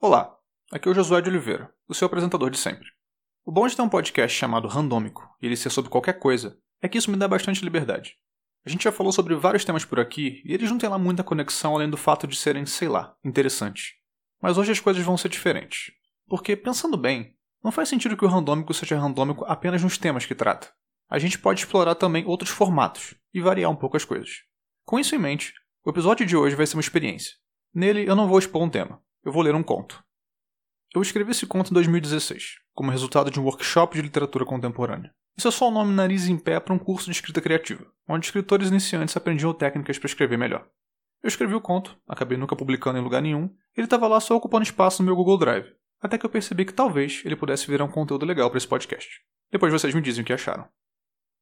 Olá, aqui é o Josué de Oliveira, o seu apresentador de sempre. O bom de ter um podcast chamado Randômico e ele ser sobre qualquer coisa é que isso me dá bastante liberdade. A gente já falou sobre vários temas por aqui e eles não têm lá muita conexão além do fato de serem, sei lá, interessantes. Mas hoje as coisas vão ser diferentes. Porque, pensando bem, não faz sentido que o randômico seja randômico apenas nos temas que trata. A gente pode explorar também outros formatos e variar um pouco as coisas. Com isso em mente, o episódio de hoje vai ser uma experiência. Nele eu não vou expor um tema, eu vou ler um conto. Eu escrevi esse conto em 2016, como resultado de um workshop de literatura contemporânea. Isso é só o nome nariz em pé para um curso de escrita criativa, onde escritores iniciantes aprendiam técnicas para escrever melhor. Eu escrevi o conto, acabei nunca publicando em lugar nenhum, ele estava lá só ocupando espaço no meu Google Drive, até que eu percebi que talvez ele pudesse virar um conteúdo legal para esse podcast. Depois vocês me dizem o que acharam.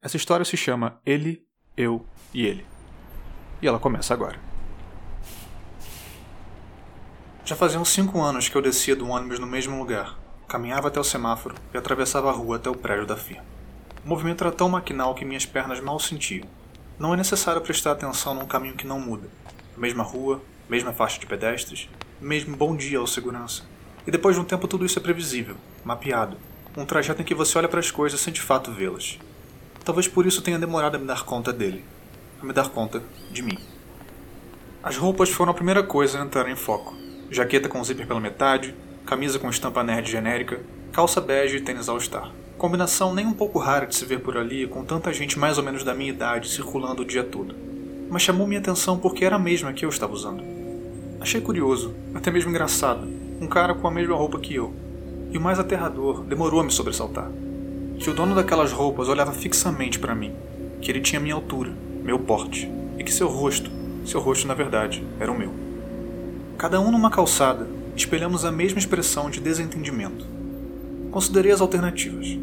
Essa história se chama Ele, Eu e Ele. E ela começa agora. Já faziam cinco anos que eu descia do ônibus no mesmo lugar, caminhava até o semáforo e atravessava a rua até o prédio da firma. O movimento era tão maquinal que minhas pernas mal sentiam. Não é necessário prestar atenção num caminho que não muda. Mesma rua, mesma faixa de pedestres, mesmo bom dia ao segurança. E depois de um tempo tudo isso é previsível, mapeado. Um trajeto em que você olha para as coisas sem de fato vê-las. Talvez por isso tenha demorado a me dar conta dele, a me dar conta de mim. As roupas foram a primeira coisa a entrar em foco. Jaqueta com zíper pela metade, camisa com estampa nerd genérica, calça bege e tênis all-star. Combinação nem um pouco rara de se ver por ali, com tanta gente mais ou menos da minha idade circulando o dia todo. Mas chamou minha atenção porque era a mesma que eu estava usando. Achei curioso, até mesmo engraçado, um cara com a mesma roupa que eu. E o mais aterrador, demorou a me sobressaltar. Que o dono daquelas roupas olhava fixamente para mim, que ele tinha minha altura, meu porte, e que seu rosto, seu rosto na verdade, era o meu. Cada um numa calçada, espelhamos a mesma expressão de desentendimento. Considerei as alternativas.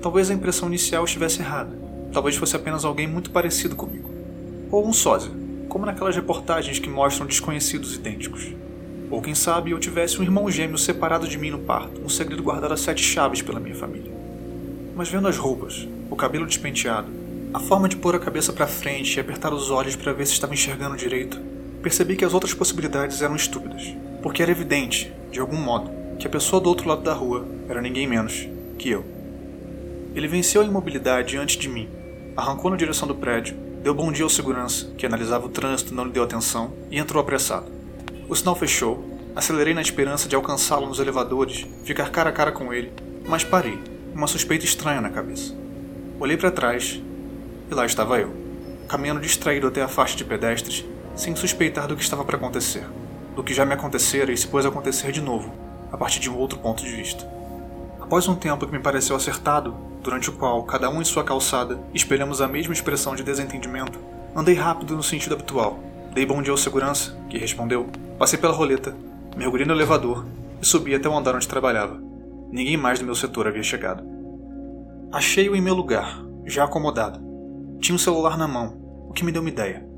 Talvez a impressão inicial estivesse errada. Talvez fosse apenas alguém muito parecido comigo. Ou um sósia, como naquelas reportagens que mostram desconhecidos idênticos. Ou quem sabe eu tivesse um irmão gêmeo separado de mim no parto, um segredo guardado a sete chaves pela minha família. Mas vendo as roupas, o cabelo despenteado, a forma de pôr a cabeça para frente e apertar os olhos para ver se estava enxergando direito, percebi que as outras possibilidades eram estúpidas, porque era evidente, de algum modo, que a pessoa do outro lado da rua era ninguém menos que eu. Ele venceu a imobilidade antes de mim, arrancou na direção do prédio, deu bom dia ao segurança, que analisava o trânsito não lhe deu atenção, e entrou apressado. O sinal fechou, acelerei na esperança de alcançá-lo nos elevadores, ficar cara a cara com ele, mas parei, uma suspeita estranha na cabeça. Olhei para trás e lá estava eu, caminhando distraído até a faixa de pedestres, sem suspeitar do que estava para acontecer, do que já me acontecera e se pôs a acontecer de novo, a partir de um outro ponto de vista. Após um tempo que me pareceu acertado, durante o qual, cada um em sua calçada, espelhamos a mesma expressão de desentendimento, andei rápido no sentido habitual. Dei bom dia ao segurança, que respondeu, passei pela roleta, mergulhei no elevador e subi até o andar onde trabalhava. Ninguém mais do meu setor havia chegado. Achei-o em meu lugar, já acomodado. Tinha um celular na mão, o que me deu uma ideia.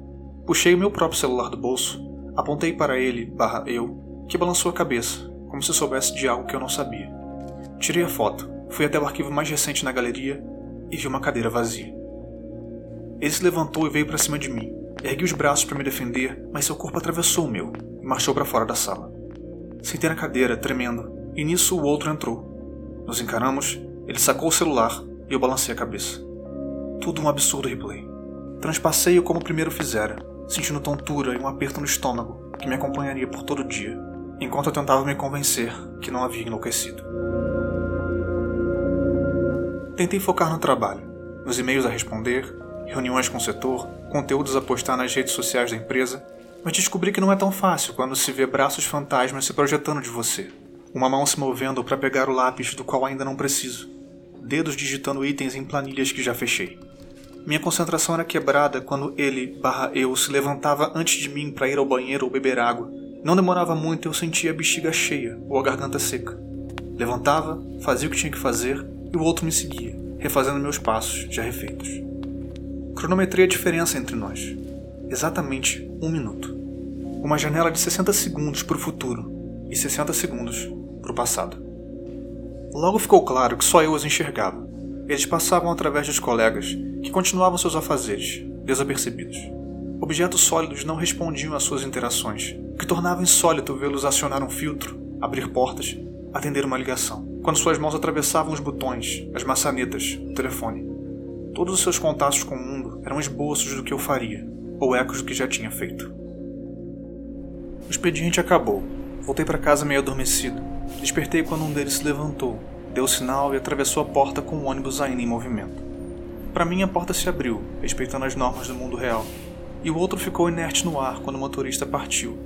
Puxei o meu próprio celular do bolso, apontei para ele, barra eu, que balançou a cabeça, como se soubesse de algo que eu não sabia. Tirei a foto, fui até o arquivo mais recente na galeria e vi uma cadeira vazia. Ele se levantou e veio para cima de mim. Ergui os braços para me defender, mas seu corpo atravessou o meu e marchou para fora da sala. Sentei na cadeira, tremendo, e nisso o outro entrou. Nos encaramos, ele sacou o celular e eu balancei a cabeça. Tudo um absurdo replay. Transpassei-o como o primeiro fizera, sentindo tontura e um aperto no estômago que me acompanharia por todo o dia, enquanto eu tentava me convencer que não havia enlouquecido. Tentei focar no trabalho, nos e-mails a responder, reuniões com o setor, conteúdos a postar nas redes sociais da empresa, mas descobri que não é tão fácil quando se vê braços fantasmas se projetando de você, uma mão se movendo para pegar o lápis do qual ainda não preciso, dedos digitando itens em planilhas que já fechei. Minha concentração era quebrada quando ele, eu, se levantava antes de mim para ir ao banheiro ou beber água. Não demorava muito e eu sentia a bexiga cheia ou a garganta seca. Levantava, fazia o que tinha que fazer e o outro me seguia, refazendo meus passos já refeitos. Cronometrei a diferença entre nós. Exatamente um minuto. Uma janela de 60 segundos para o futuro e 60 segundos para o passado. Logo ficou claro que só eu os enxergava. Eles passavam através dos colegas, que continuavam seus afazeres, desapercebidos. Objetos sólidos não respondiam às suas interações, o que tornava insólito vê-los acionar um filtro, abrir portas, atender uma ligação. Quando suas mãos atravessavam os botões, as maçanetas, o telefone. Todos os seus contatos com o mundo eram esboços do que eu faria, ou ecos do que já tinha feito. O expediente acabou. Voltei para casa meio adormecido. Despertei quando um deles se levantou, deu sinal e atravessou a porta com o ônibus ainda em movimento. Para mim, a porta se abriu, respeitando as normas do mundo real, e o outro ficou inerte no ar quando o motorista partiu,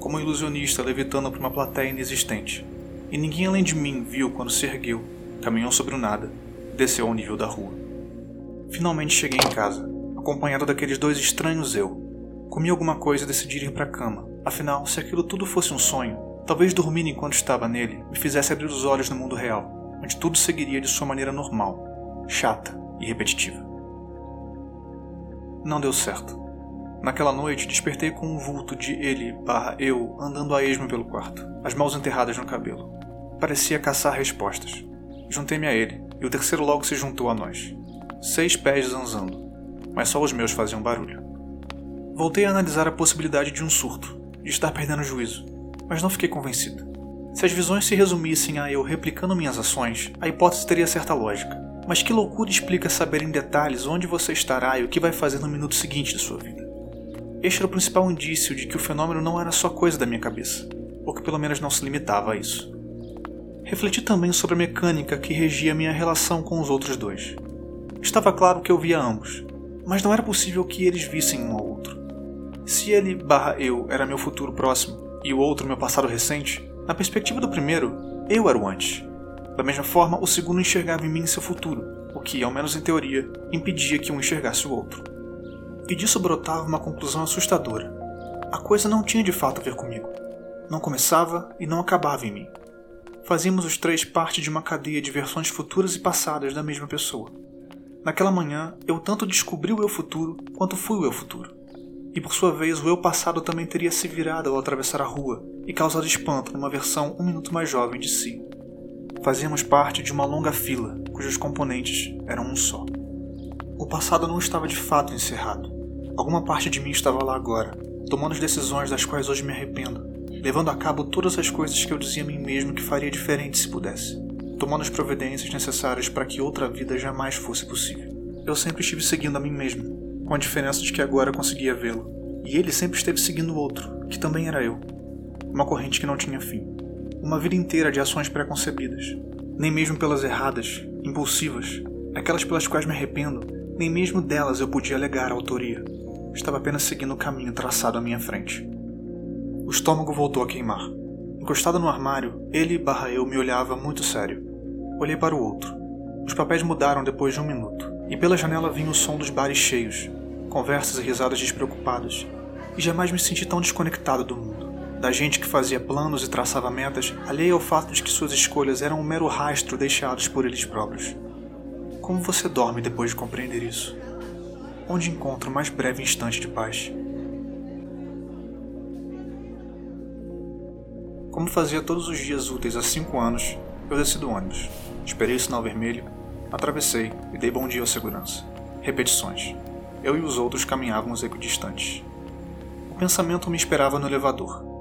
como um ilusionista levitando para uma plateia inexistente. E ninguém além de mim viu quando se ergueu, caminhou sobre o nada, desceu ao nível da rua. Finalmente cheguei em casa, acompanhado daqueles dois estranhos eu. Comi alguma coisa e decidi ir para a cama. Afinal, se aquilo tudo fosse um sonho, talvez dormir enquanto estava nele me fizesse abrir os olhos no mundo real, onde tudo seguiria de sua maneira normal, chata e repetitiva. Não deu certo. Naquela noite, despertei com um vulto de ele barra eu andando a esmo pelo quarto, as mãos enterradas no cabelo. Parecia caçar respostas. Juntei-me a ele, e o terceiro logo se juntou a nós. Seis pés zanzando, mas só os meus faziam barulho. Voltei a analisar a possibilidade de um surto, de estar perdendo o juízo, mas não fiquei convencido. Se as visões se resumissem a eu replicando minhas ações, a hipótese teria certa lógica. Mas que loucura explica saber em detalhes onde você estará e o que vai fazer no minuto seguinte de sua vida? Este era o principal indício de que o fenômeno não era só coisa da minha cabeça, ou que pelo menos não se limitava a isso. Refleti também sobre a mecânica que regia minha relação com os outros dois. Estava claro que eu via ambos, mas não era possível que eles vissem um ao outro. Se ele barra eu era meu futuro próximo e o outro meu passado recente, na perspectiva do primeiro, eu era o antes. Da mesma forma, o segundo enxergava em mim seu futuro, o que, ao menos em teoria, impedia que um enxergasse o outro. E disso brotava uma conclusão assustadora. A coisa não tinha de fato a ver comigo. Não começava e não acabava em mim. Fazíamos os três parte de uma cadeia de versões futuras e passadas da mesma pessoa. Naquela manhã, eu tanto descobri o eu futuro quanto fui o eu futuro. E por sua vez, o eu passado também teria se virado ao atravessar a rua e causado espanto numa versão um minuto mais jovem de si. Fazíamos parte de uma longa fila cujos componentes eram um só. O passado não estava de fato encerrado. Alguma parte de mim estava lá agora, tomando as decisões das quais hoje me arrependo, levando a cabo todas as coisas que eu dizia a mim mesmo que faria diferente se pudesse, tomando as providências necessárias para que outra vida jamais fosse possível. Eu sempre estive seguindo a mim mesmo, com a diferença de que agora conseguia vê-lo, e ele sempre esteve seguindo outro, que também era eu. Uma corrente que não tinha fim. Uma vida inteira de ações preconcebidas, nem mesmo pelas erradas, impulsivas, aquelas pelas quais me arrependo, nem mesmo delas eu podia alegar a autoria. Estava apenas seguindo o caminho traçado à minha frente. O estômago voltou a queimar. Encostado no armário, ele barra eu me olhava muito sério. Olhei para o outro. Os papéis mudaram depois de um minuto, e pela janela vinha o som dos bares cheios, conversas e risadas despreocupadas, e jamais me senti tão desconectado do mundo. Da gente que fazia planos e traçava metas, alheia ao fato de que suas escolhas eram um mero rastro deixados por eles próprios. Como você dorme depois de compreender isso? onde encontro o mais breve instante de paz. Como fazia todos os dias úteis há cinco anos, eu desci do ônibus, esperei o sinal vermelho, atravessei e dei bom dia ao segurança. Repetições. Eu e os outros caminhávamos equidistantes. O pensamento me esperava no elevador.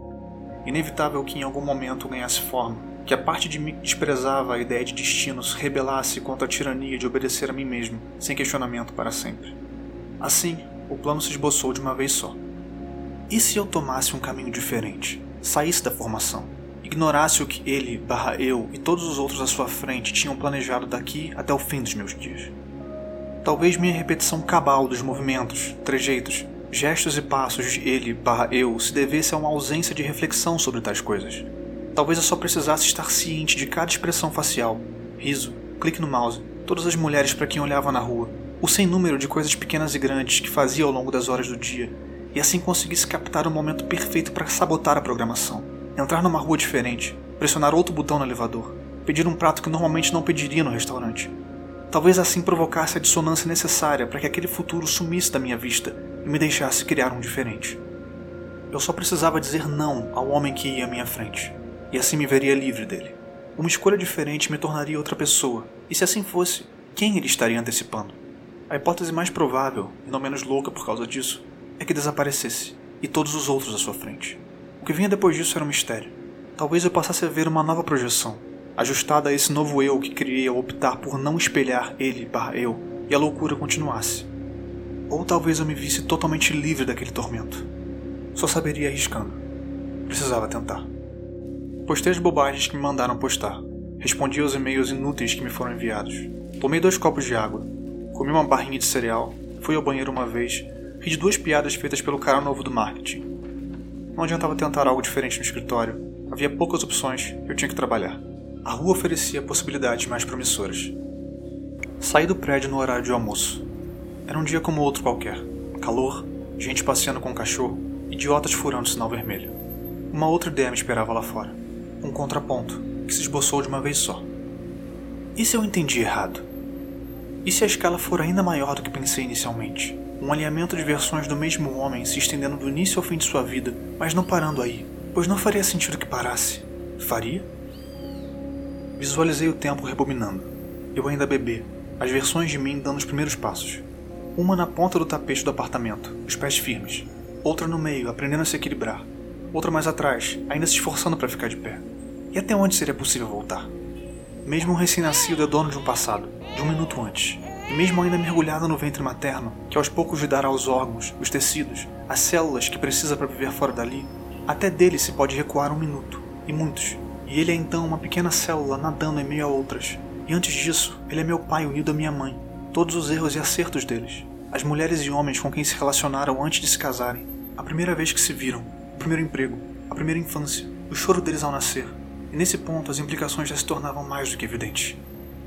Inevitável que em algum momento ganhasse forma, que a parte de mim que desprezava a ideia de destino se rebelasse contra a tirania de obedecer a mim mesmo, sem questionamento para sempre. Assim, o plano se esboçou de uma vez só. E se eu tomasse um caminho diferente? Saísse da formação? Ignorasse o que ele, barra eu e todos os outros à sua frente tinham planejado daqui até o fim dos meus dias? Talvez minha repetição cabal dos movimentos, trejeitos, gestos e passos de ele, barra eu, se devesse a uma ausência de reflexão sobre tais coisas. Talvez eu só precisasse estar ciente de cada expressão facial, riso, clique no mouse, todas as mulheres para quem olhava na rua, o sem número de coisas pequenas e grandes que fazia ao longo das horas do dia, e assim conseguisse captar o momento perfeito para sabotar a programação. Entrar numa rua diferente, pressionar outro botão no elevador, pedir um prato que normalmente não pediria no restaurante. Talvez assim provocasse a dissonância necessária para que aquele futuro sumisse da minha vista e me deixasse criar um diferente. Eu só precisava dizer não ao homem que ia à minha frente, e assim me veria livre dele. Uma escolha diferente me tornaria outra pessoa, e se assim fosse, quem ele estaria antecipando? A hipótese mais provável, e não menos louca por causa disso, é que desaparecesse, e todos os outros à sua frente. O que vinha depois disso era um mistério. talvez eu passasse a ver uma nova projeção, ajustada a esse novo eu que ao optar por não espelhar ele barra eu e a loucura continuasse. Ou talvez eu me visse totalmente livre daquele tormento. Só saberia arriscando. Precisava tentar. Postei as bobagens que me mandaram postar. Respondi aos e-mails inúteis que me foram enviados. Tomei dois copos de água. Comi uma barrinha de cereal. Fui ao banheiro uma vez. Ri de duas piadas feitas pelo cara novo do marketing. Não adiantava tentar algo diferente no escritório. Havia poucas opções e eu tinha que trabalhar. A rua oferecia possibilidades mais promissoras. Saí do prédio no horário de almoço. Era um dia como outro qualquer. Calor, gente passeando com o cachorro, idiotas furando o sinal vermelho. Uma outra ideia me esperava lá fora. Um contraponto, que se esboçou de uma vez só. E se eu entendi errado? E se a escala for ainda maior do que pensei inicialmente? Um alinhamento de versões do mesmo homem se estendendo do início ao fim de sua vida, mas não parando aí, pois não faria sentido que parasse. Faria? Visualizei o tempo rebobinando. Eu ainda bebê, as versões de mim dando os primeiros passos. Uma na ponta do tapete do apartamento, os pés firmes. Outra no meio, aprendendo a se equilibrar. Outra mais atrás, ainda se esforçando para ficar de pé. E até onde seria possível voltar? Mesmo um recém-nascido é dono de um passado, de um minuto antes. E mesmo ainda mergulhado no ventre materno, que aos poucos lhe dará os órgãos, os tecidos, as células que precisa para viver fora dali, até dele se pode recuar um minuto, e muitos. E ele é então uma pequena célula nadando em meio a outras. E antes disso, ele é meu pai unido à minha mãe, todos os erros e acertos deles, as mulheres e homens com quem se relacionaram antes de se casarem, a primeira vez que se viram, o primeiro emprego, a primeira infância, o choro deles ao nascer, e nesse ponto as implicações já se tornavam mais do que evidentes.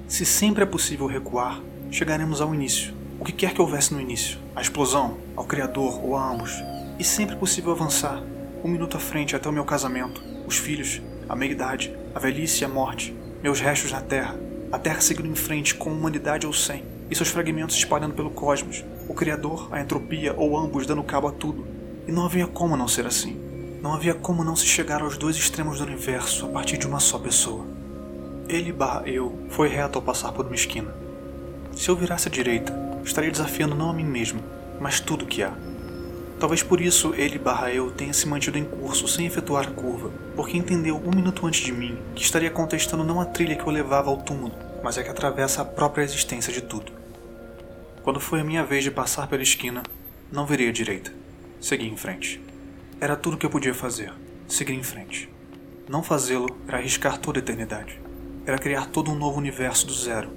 Se sempre é possível recuar, chegaremos ao início, o que quer que houvesse no início, a explosão, ao Criador ou a ambos, e sempre é possível avançar, um minuto à frente até o meu casamento, os filhos, a meia-idade, a velhice e a morte, meus restos na Terra, a Terra seguindo em frente com humanidade ou sem, e seus fragmentos espalhando pelo cosmos, o Criador, a entropia ou ambos dando cabo a tudo. E não havia como não ser assim. Não havia como não se chegar aos dois extremos do universo a partir de uma só pessoa. Ele barra eu foi reto ao passar por uma esquina. Se eu virasse à direita, estaria desafiando não a mim mesmo, mas tudo que há. Talvez por isso ele barra eu tenha se mantido em curso sem efetuar a curva, porque entendeu um minuto antes de mim que estaria contestando não a trilha que o levava ao túmulo, mas é que atravessa a própria existência de tudo. Quando foi a minha vez de passar pela esquina, não virei à direita. Segui em frente. Era tudo o que eu podia fazer. Seguir em frente. Não fazê-lo era arriscar toda a eternidade. Era criar todo um novo universo do zero.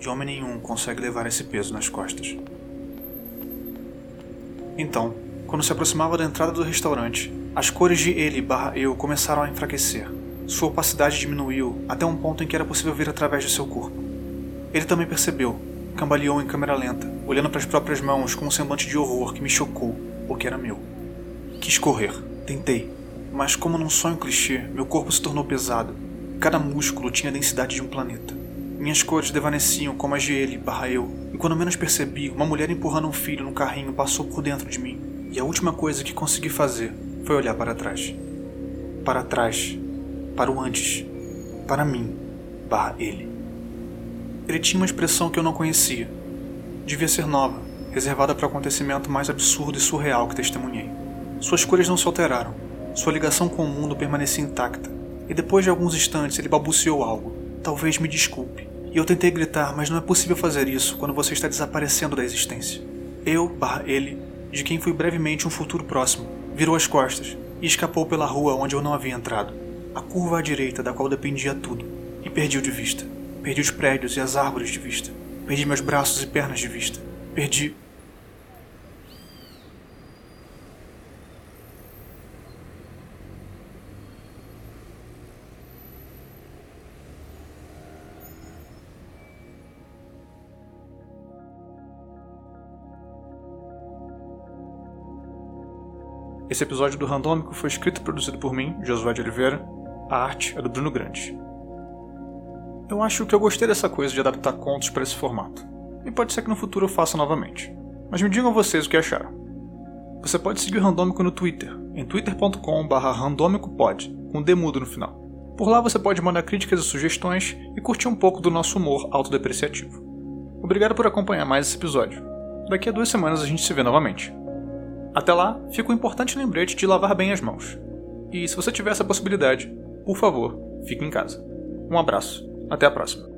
E homem nenhum consegue levar esse peso nas costas. Então, quando se aproximava da entrada do restaurante, as cores de ele barra eu começaram a enfraquecer. Sua opacidade diminuiu até um ponto em que era possível ver através de seu corpo. Ele também percebeu, cambaleou em câmera lenta, olhando para as próprias mãos com um semblante de horror que me chocou, porque era meu. Quis correr, tentei, mas como num sonho clichê, meu corpo se tornou pesado. Cada músculo tinha a densidade de um planeta. Minhas cores desvaneciam como as de ele barra eu, e quando menos percebi, uma mulher empurrando um filho no carrinho passou por dentro de mim. E a última coisa que consegui fazer foi olhar para trás. Para trás. Para o antes. Para mim. Barra ele. Ele tinha uma expressão que eu não conhecia. Devia ser nova, reservada para o acontecimento mais absurdo e surreal que testemunhei. Suas cores não se alteraram. Sua ligação com o mundo permanecia intacta. E depois de alguns instantes ele balbuciou algo. Talvez me desculpe. E eu tentei gritar, mas não é possível fazer isso quando você está desaparecendo da existência. Eu, barra ele, de quem fui brevemente um futuro próximo, virou as costas e escapou pela rua onde eu não havia entrado. A curva à direita da qual dependia tudo. E perdi-o de vista. Perdi os prédios e as árvores de vista. Perdi meus braços e pernas de vista. Perdi Esse episódio do Randômico foi escrito e produzido por mim, Josué de Oliveira. A arte é do Bruno Grande. Eu acho que eu gostei dessa coisa de adaptar contos para esse formato. E pode ser que no futuro eu faça novamente. Mas me digam vocês o que acharam. Você pode seguir o Randômico no Twitter, em twitter.com.br randomicopod, com demudo no final. Por lá você pode mandar críticas e sugestões e curtir um pouco do nosso humor autodepreciativo. Obrigado por acompanhar mais esse episódio. Daqui a duas semanas a gente se vê novamente. Até lá, fica o importante lembrete de lavar bem as mãos. E se você tiver essa possibilidade, por favor, fique em casa. Um abraço. Até a próxima.